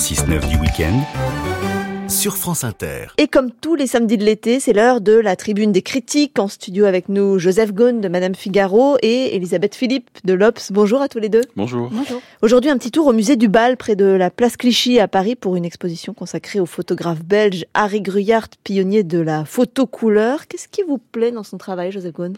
6-9 du week-end sur France Inter. Et comme tous les samedis de l'été, c'est l'heure de la tribune des critiques. En studio avec nous, Joseph Gaune de Madame Figaro et Elisabeth Philippe de l'Obs. Bonjour à tous les deux. Bonjour. Bonjour. Aujourd'hui, un petit tour au musée du Bal, près de la place Clichy à Paris, pour une exposition consacrée au photographe belge Harry Gruyart, pionnier de la photo couleur. Qu'est-ce qui vous plaît dans son travail, Joseph Gaune?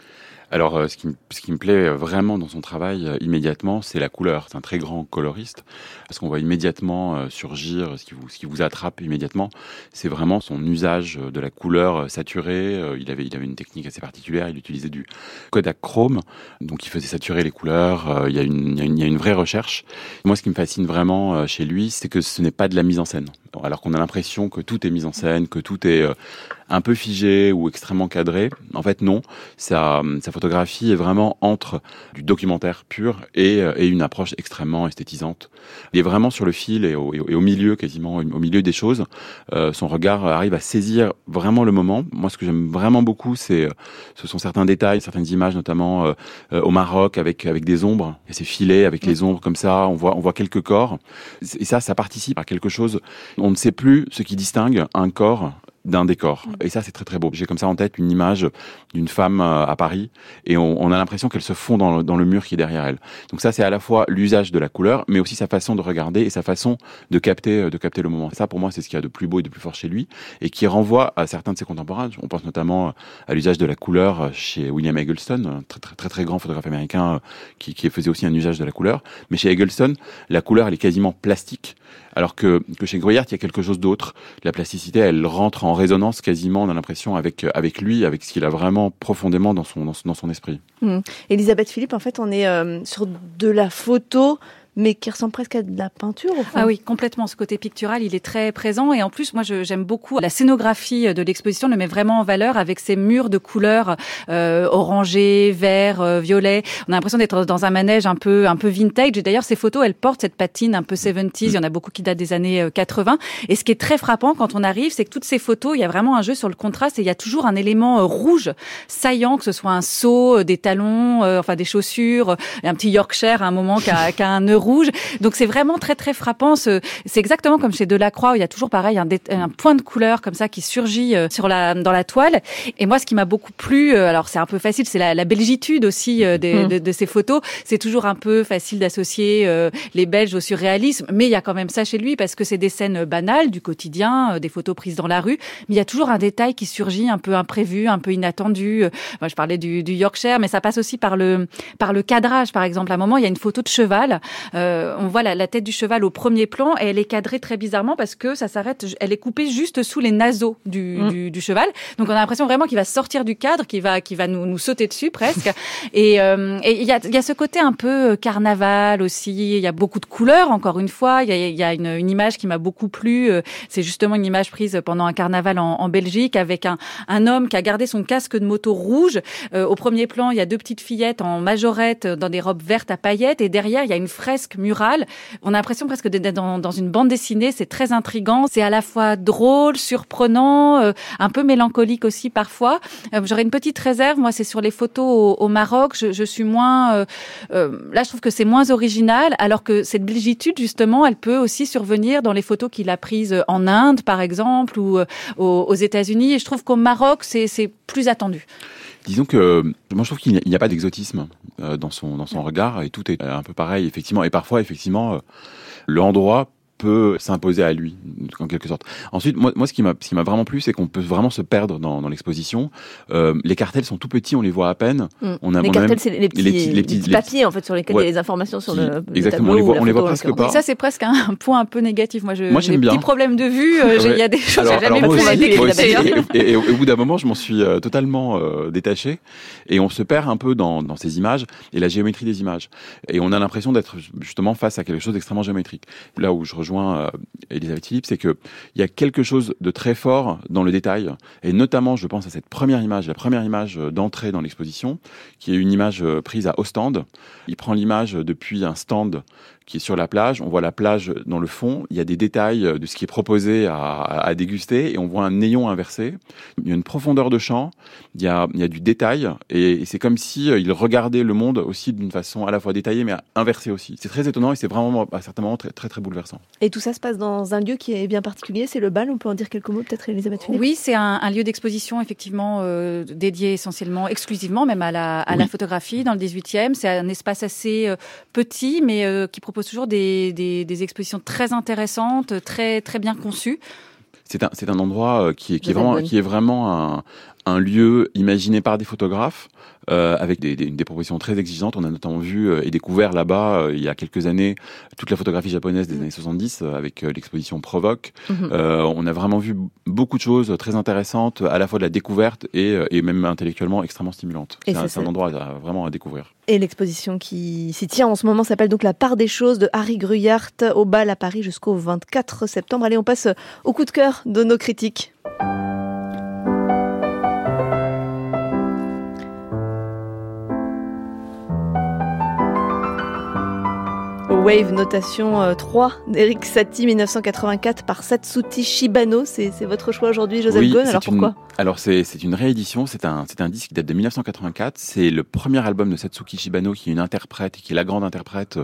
Alors, euh, ce qui, me plaît vraiment dans son travail euh, immédiatement, c'est la couleur. C'est un très grand coloriste, parce qu'on voit immédiatement euh, surgir ce qui vous, ce qui vous attrape immédiatement. C'est vraiment son usage de la couleur saturée. Il avait, il avait une technique assez particulière. Il utilisait du Kodak Chrome, donc il faisait saturer les couleurs. Il y a une, il y a une, il y a une vraie recherche. Moi, ce qui me fascine vraiment chez lui, c'est que ce n'est pas de la mise en scène. Alors qu'on a l'impression que tout est mis en scène, que tout est un peu figé ou extrêmement cadré. En fait, non. Sa, sa photographie est vraiment entre du documentaire pur et, euh, et, une approche extrêmement esthétisante. Il est vraiment sur le fil et au, milieu, quasiment au milieu des choses. Euh, son regard arrive à saisir vraiment le moment. Moi, ce que j'aime vraiment beaucoup, c'est ce sont certains détails, certaines images, notamment euh, euh au Maroc avec des ombres. Il ces filets avec les ombres comme ça. On voit quelques corps. Et ça, ça participe à quelque chose. On ne sait plus ce qui distingue un corps d'un décor. Mm. Et ça, c'est très très beau. J'ai comme ça en tête une image d'une femme euh, à Paris et on, on a l'impression qu'elle se fond dans le, dans le, mur qui est derrière elle. Donc ça, c'est à la fois l'usage de la couleur, mais aussi sa façon de regarder et sa façon de capter, euh, de capter le moment. Ça, pour moi, c'est ce qu'il y a de plus beau et de plus fort chez lui et qui renvoie à certains de ses contemporains. On pense notamment à l'usage de la couleur chez William Eggleston, un très très très, très grand photographe américain euh, qui, qui faisait aussi un usage de la couleur. Mais chez Eggleston, la couleur, elle est quasiment plastique, alors que, que chez Gruyère, il y a quelque chose d'autre. La plasticité, elle rentre en en résonance quasiment, on a l'impression, avec, avec lui, avec ce qu'il a vraiment profondément dans son, dans son, dans son esprit. Mmh. Elisabeth Philippe, en fait, on est euh, sur de la photo mais qui ressemble presque à de la peinture. Au fond. Ah oui, complètement. Ce côté pictural, il est très présent. Et en plus, moi, j'aime beaucoup la scénographie de l'exposition, le met vraiment en valeur avec ces murs de couleurs euh, orangé, vert, euh, violet. On a l'impression d'être dans un manège un peu, un peu vintage. Et d'ailleurs, ces photos, elles portent cette patine un peu 70s. Il y en a beaucoup qui datent des années 80. Euh, et ce qui est très frappant quand on arrive, c'est que toutes ces photos, il y a vraiment un jeu sur le contraste et il y a toujours un élément euh, rouge saillant, que ce soit un seau, euh, des talons, enfin des chaussures, un petit Yorkshire à un moment qui a, a un nœud rouge. Donc c'est vraiment très très frappant. C'est exactement comme chez Delacroix où il y a toujours pareil un, un, point de couleur comme ça qui surgit euh, sur la dans la toile. Et moi, ce qui m'a beaucoup plu, euh, alors c'est un peu facile, c'est la, la, belgitude aussi euh, des, mmh. de, de, ces photos. C'est toujours un peu facile d'associer les Belges au surréalisme, mais il y a quand même ça chez lui parce que c'est des scènes banales du quotidien, des photos prises dans la rue, mais il y a toujours un détail qui surgit un peu imprévu, un peu inattendu. Moi, je parlais du, du Yorkshire, mais ça passe aussi par le par le cadrage, par exemple. À un moment, il y a une photo de cheval. Euh, on voit la, la, tête du cheval au premier plan et elle est cadrée très bizarrement parce que ça s'arrête, elle est coupée juste sous les naseaux du, mmh. du, du cheval. Donc on a l'impression vraiment qu'il va sortir du cadre, qu'il va, qu'il va nous, nous, sauter dessus presque. et il euh, y, a, y a ce côté un peu euh, carnaval aussi. Il y a beaucoup de couleurs encore une fois. Il y a, y a une, une, image qui m'a beaucoup plu. Euh, c'est justement une image prise pendant un carnaval en, en Belgique avec un, un, homme qui a gardé son casque de moto rouge. Euh, au premier plan, il y a deux petites fillettes en majorette dans des robes vertes à paillettes et derrière il y a une fresque murale on a l'impression presque d'être dans, une bande dessinée. C'est très intrigant. C'est à la fois drôle, surprenant, euh, un peu mélancolique aussi parfois. Euh, J'aurais une petite réserve. Moi, c'est sur les photos au, Maroc. Je, suis moins. Euh, là, je trouve que c'est moins original, alors que cette belgitude, justement, elle peut aussi survenir dans les photos qu'il a prises en Inde, par exemple, ou aux, aux États-Unis. Et je trouve qu'au Maroc, c'est plus attendu. Disons que moi je trouve qu'il n'y a pas d'exotisme euh, dans son dans son regard et tout est un peu pareil effectivement. Et parfois effectivement euh, l'endroit peut s'imposer à lui, en quelque sorte. Ensuite, moi, moi ce qui m'a, ce qui m'a vraiment plu, c'est qu'on peut vraiment se perdre dans, dans l'exposition. Euh, les cartels sont tout petits, on les voit à peine. Mmh. On a, les on cartels, c'est les petits, les petits, les petits, les papiers en fait sur lesquels ouais. il y a les informations sur le, exactement. Le tableau on les voit, on les voit presque pas. Et ça, c'est presque un, point un peu négatif. Moi, j'aime bien. Petits problèmes de vue. Euh, il ouais. y a des choses que jamais alors, moi vu. Aussi, et, au bout d'un moment, je m'en suis euh, totalement détaché et on se perd un peu dans, dans ces images et la géométrie des images. Et on a l'impression d'être justement face à quelque chose d'extrêmement géométrique. Là où je rejoins euh, Elisabeth Philippe, c'est que il y a quelque chose de très fort dans le détail, et notamment, je pense à cette première image, la première image d'entrée dans l'exposition, qui est une image prise à Ostende. Il prend l'image depuis un stand qui est sur la plage. On voit la plage dans le fond. Il y a des détails de ce qui est proposé à, déguster et on voit un néon inversé. Il y a une profondeur de champ. Il y a, du détail et, c'est comme si il regardait le monde aussi d'une façon à la fois détaillée mais inversée aussi. C'est très étonnant et c'est vraiment à certains moments très très bouleversant. Et tout ça se passe dans un lieu qui est bien particulier, c'est le bal. On peut en dire quelques mots peut-être, Elisabeth Philippe? Oui, c'est un, un, lieu d'exposition effectivement euh, dédié essentiellement, exclusivement même à la, à la photographie dans le 18e. C'est un espace assez euh, petit mais euh, qui propose toujours des, des, des, expositions très intéressantes, très très bien conçues. C'est un, c'est un endroit qui est, qui est vraiment, qui est vraiment un, un lieu imaginé par des photographes euh, avec des, des, des, propositions très exigeantes. On a notamment vu euh, et découvert là-bas, euh, il y a quelques années, toute la photographie japonaise des années 70 euh, avec l'exposition Provoque. Mm -hmm. on a vraiment vu beaucoup de choses très intéressantes, à la fois de la découverte et, et même intellectuellement extrêmement stimulantes. C'est un, un, endroit à, vraiment à découvrir. Et l'exposition qui s'y tient en ce moment s'appelle donc La part des choses de Harry Gruyart au bal à Paris jusqu'au 24 septembre. Allez, on passe au coup de cœur de nos critiques. Wave notation 3 euh, d'Eric Satie 1984 par Satsuti Shibano. C'est votre choix aujourd'hui, Joseph oui, Ghosn. Alors pourquoi? une, Alors c'est une réédition. C'est un, un disque qui date de 1984. C'est le premier album de Satsuki Shibano qui est une interprète, qui est la grande interprète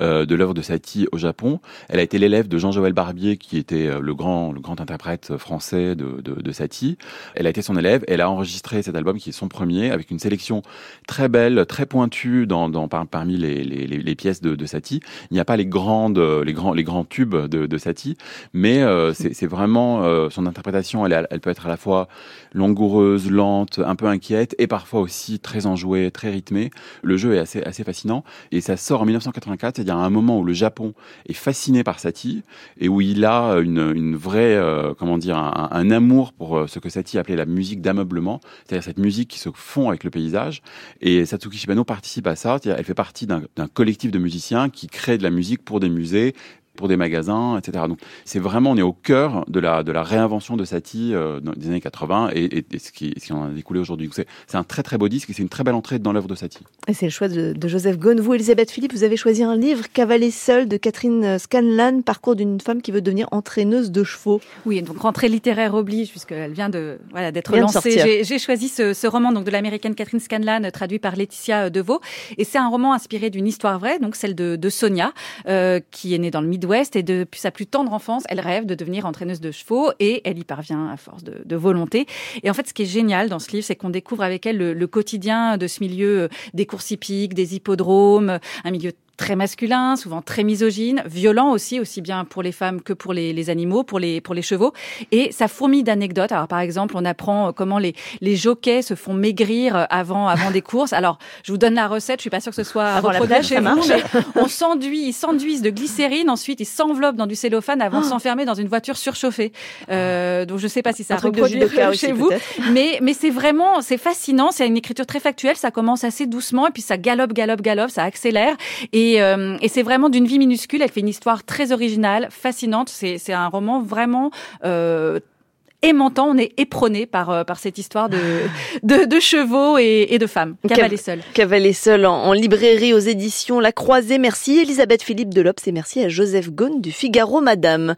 euh, de l'œuvre de Satie au Japon. Elle a été l'élève de Jean-Joël Barbier qui était euh, le grand, le grand interprète français de, de, de Satie. Elle a été son élève. Elle a enregistré cet album qui est son premier avec une sélection très belle, très pointue dans, dans par, parmi les, les, les, pièces de, de Satie. Il n'y a pas les grandes, les grands, les grands tubes de, de Satie, mais euh, c'est vraiment euh, son interprétation. Elle, elle peut être à la fois langoureuse, lente, un peu inquiète, et parfois aussi très enjouée, très rythmée. Le jeu est assez, assez fascinant, et ça sort en 1984. C'est-à-dire un moment où le Japon est fasciné par Satie et où il a une, une vraie, euh, comment dire, un, un, amour pour ce que Satie appelait la musique d'ameublement, c'est-à-dire cette musique qui se fond avec le paysage. Et Satsuki Shibano participe à ça. Elle fait partie d'un collectif de musiciens qui crée de la musique pour des musées pour des magasins, etc. Donc c'est vraiment, on est au cœur de la, de la réinvention de Satie euh, des années 80 et, et, et ce, qui, ce, qui, en a découlé aujourd'hui. C'est un très très beau disque et c'est une très belle entrée dans l'œuvre de Satie. Et c'est le choix de, de Joseph Ghosn. Vous, Elisabeth Philippe, vous avez choisi un livre, Cavaler seul, de Catherine Scanlan, parcours d'une femme qui veut devenir entraîneuse de chevaux. Oui, donc rentrée littéraire oblige, puisqu'elle vient de voilà d'être lancée. J'ai choisi ce, ce, roman donc de l'américaine Catherine Scanlan, traduit par Laetitia Deveau. Et c'est un roman inspiré d'une histoire vraie, donc celle de, de Sonia, euh, qui est née dans le Midwest et depuis sa plus tendre enfance, elle rêve de devenir entraîneuse de chevaux et elle y parvient à force de, de volonté. Et en fait, ce qui est génial dans ce livre, c'est qu'on découvre avec elle le, le, quotidien de ce milieu des courses hippiques, des hippodromes, un milieu très masculin, souvent très misogyne, violent aussi, aussi bien pour les femmes que pour les, les animaux, pour les, pour les chevaux. Et ça fourmille d'anecdotes. Alors, par exemple, on apprend comment les, les jockeys se font maigrir avant, avant des courses. Alors, je vous donne la recette. Je suis pas sûre que ce soit avant la plage, chez vous, mais on s'enduit, ils s'enduisent de glycérine. Ensuite, ils s'enveloppent dans du cellophane avant de s'enfermer dans une voiture surchauffée. Euh, donc, je sais pas si ça reproduit chez vous. Mais, mais c'est vraiment, c'est fascinant. C'est une écriture très factuelle. Ça commence assez doucement et puis ça galope, galope, galope. Ça accélère. Et et, euh, et c'est vraiment d'une vie minuscule. Elle fait une histoire très originale, fascinante. C'est un roman vraiment euh, aimantant, on est éperonné par, euh, par cette histoire de, de, de chevaux et, et, de femmes. Cavaler seul. Cavaler seul en, en, librairie aux éditions La Croisée. Merci Elisabeth Philippe de Lopes et merci à Joseph Ghosn du Figaro Madame.